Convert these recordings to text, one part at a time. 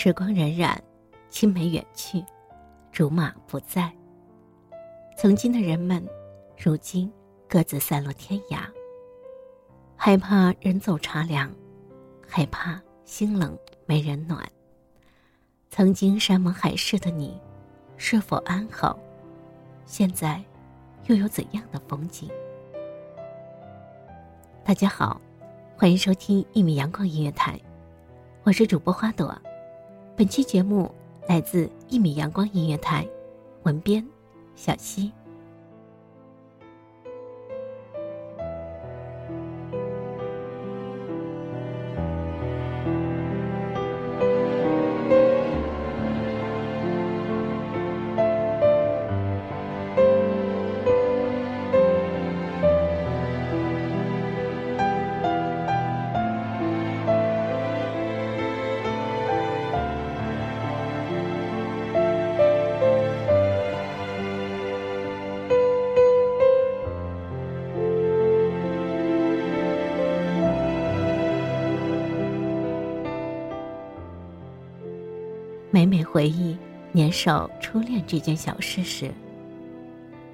时光荏苒，青梅远去，竹马不在。曾经的人们，如今各自散落天涯。害怕人走茶凉，害怕心冷没人暖。曾经山盟海誓的你，是否安好？现在又有怎样的风景？大家好，欢迎收听一米阳光音乐台，我是主播花朵。本期节目来自一米阳光音乐台，文编小溪。每每回忆年少初恋这件小事时，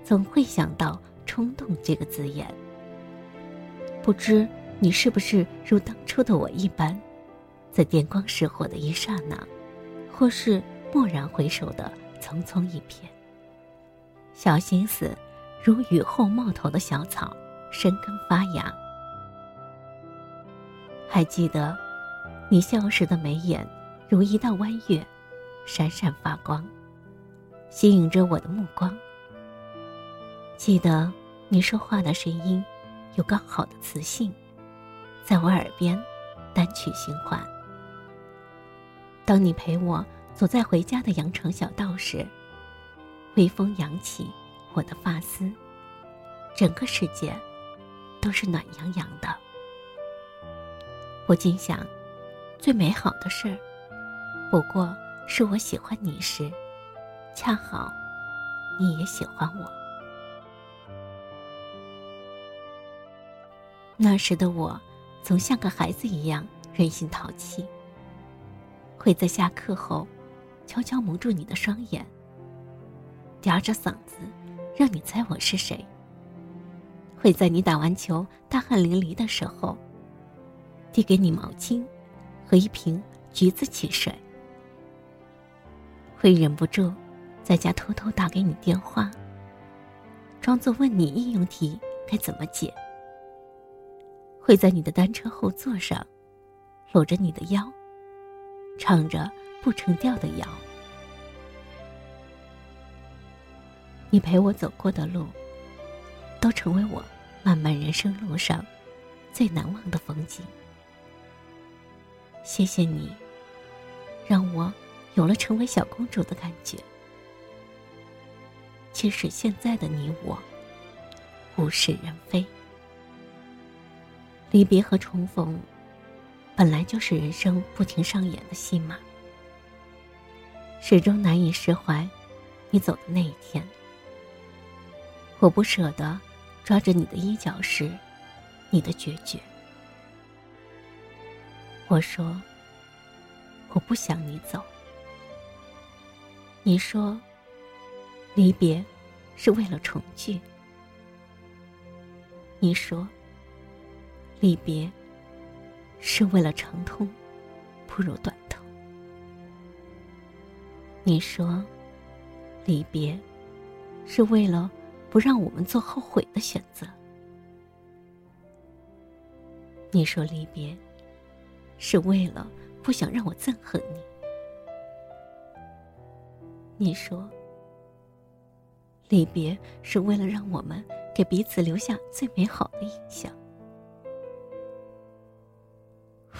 总会想到“冲动”这个字眼。不知你是不是如当初的我一般，在电光石火的一刹那，或是蓦然回首的匆匆一瞥，小心思如雨后冒头的小草，生根发芽。还记得你笑时的眉眼，如一道弯月。闪闪发光，吸引着我的目光。记得你说话的声音，有刚好的磁性，在我耳边单曲循环。当你陪我走在回家的羊肠小道时，微风扬起我的发丝，整个世界都是暖洋洋的。我竟想，最美好的事儿，不过。是我喜欢你时，恰好你也喜欢我。那时的我，总像个孩子一样任性淘气，会在下课后悄悄蒙住你的双眼，嗲着嗓子让你猜我是谁；会在你打完球大汗淋漓的时候，递给你毛巾和一瓶橘子汽水。会忍不住，在家偷偷打给你电话，装作问你应用题该怎么解。会在你的单车后座上，搂着你的腰，唱着不成调的谣。你陪我走过的路，都成为我漫漫人生路上最难忘的风景。谢谢你，让我。有了成为小公主的感觉。即使现在的你我，物是人非。离别和重逢，本来就是人生不停上演的戏码。始终难以释怀，你走的那一天，我不舍得抓着你的衣角时，你的决绝。我说，我不想你走。你说，离别是为了重聚。你说，离别是为了长痛不如短痛。你说，离别是为了不让我们做后悔的选择。你说，离别是为了不想让我憎恨你。你说，离别是为了让我们。给彼此留下最美好的印象。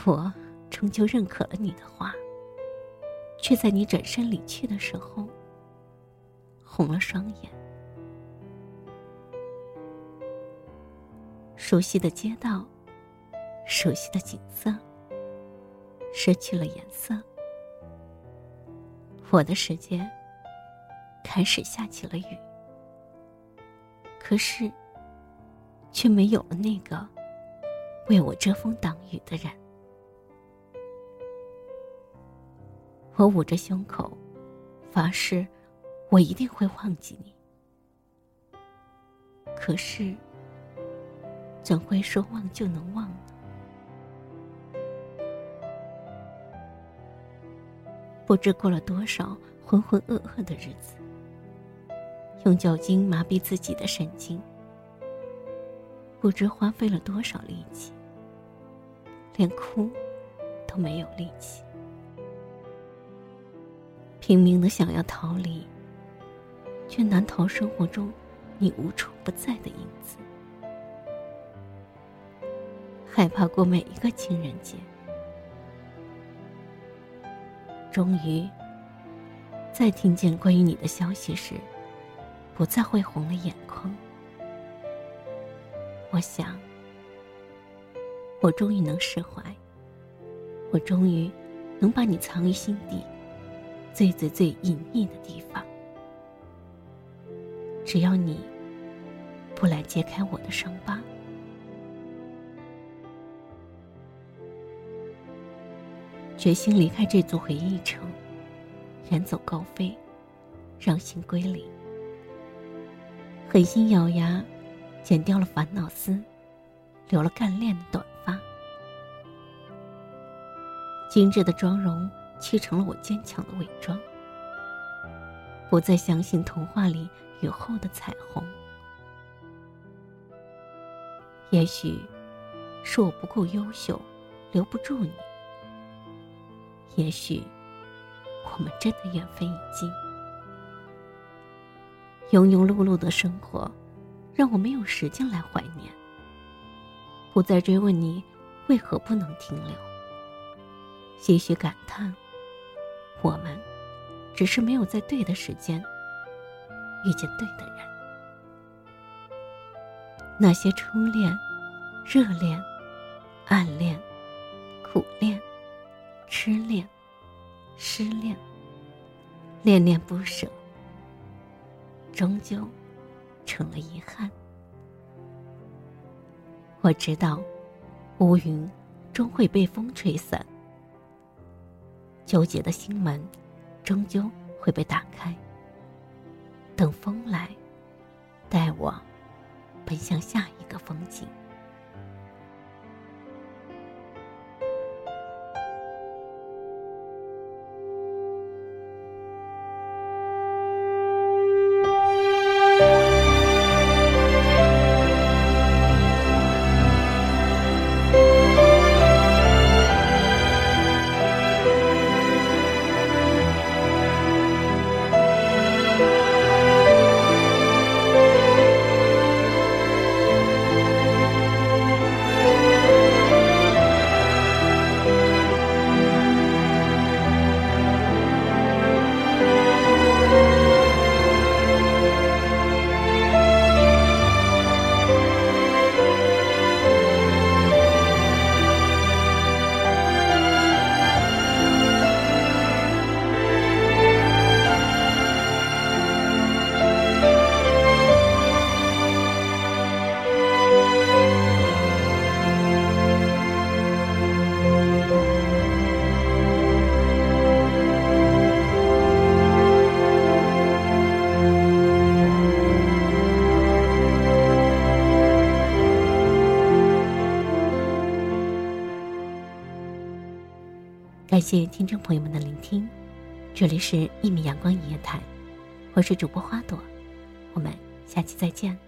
我终究认可了你的话，却在你转身离去的时候，红了双眼。熟悉的街道，熟悉的景色，失去了颜色。我的世界开始下起了雨。可是，却没有了那个为我遮风挡雨的人。我捂着胸口，发誓，我一定会忘记你。可是，怎会说忘就能忘呢？不知过了多少浑浑噩噩的日子。用酒精麻痹自己的神经，不知花费了多少力气，连哭都没有力气，拼命的想要逃离，却难逃生活中你无处不在的影子，害怕过每一个情人节，终于在听见关于你的消息时。不再会红了眼眶。我想，我终于能释怀。我终于能把你藏于心底最最最隐秘的地方。只要你不来揭开我的伤疤，决心离开这座回忆城，远走高飞，让心归零。狠心咬牙，剪掉了烦恼丝，留了干练的短发。精致的妆容砌成了我坚强的伪装。不再相信童话里雨后的彩虹。也许是我不够优秀，留不住你。也许我们真的缘分已尽。庸庸碌碌的生活，让我没有时间来怀念。不再追问你为何不能停留，唏嘘感叹，我们只是没有在对的时间遇见对的人。那些初恋、热恋、暗恋、苦恋、痴恋、失恋、恋恋不舍。终究成了遗憾。我知道，乌云终会被风吹散，纠结的心门终究会被打开。等风来，带我奔向下一个风景。感谢听众朋友们的聆听，这里是《一米阳光音乐台》，我是主播花朵，我们下期再见。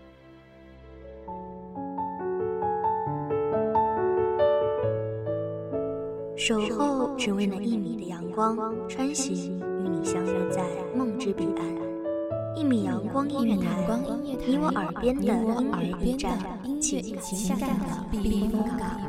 守候只为那一米的阳光，穿行与你相约在梦之彼岸。一米阳光音乐台，你我耳边的音乐驿站，情感的避风港。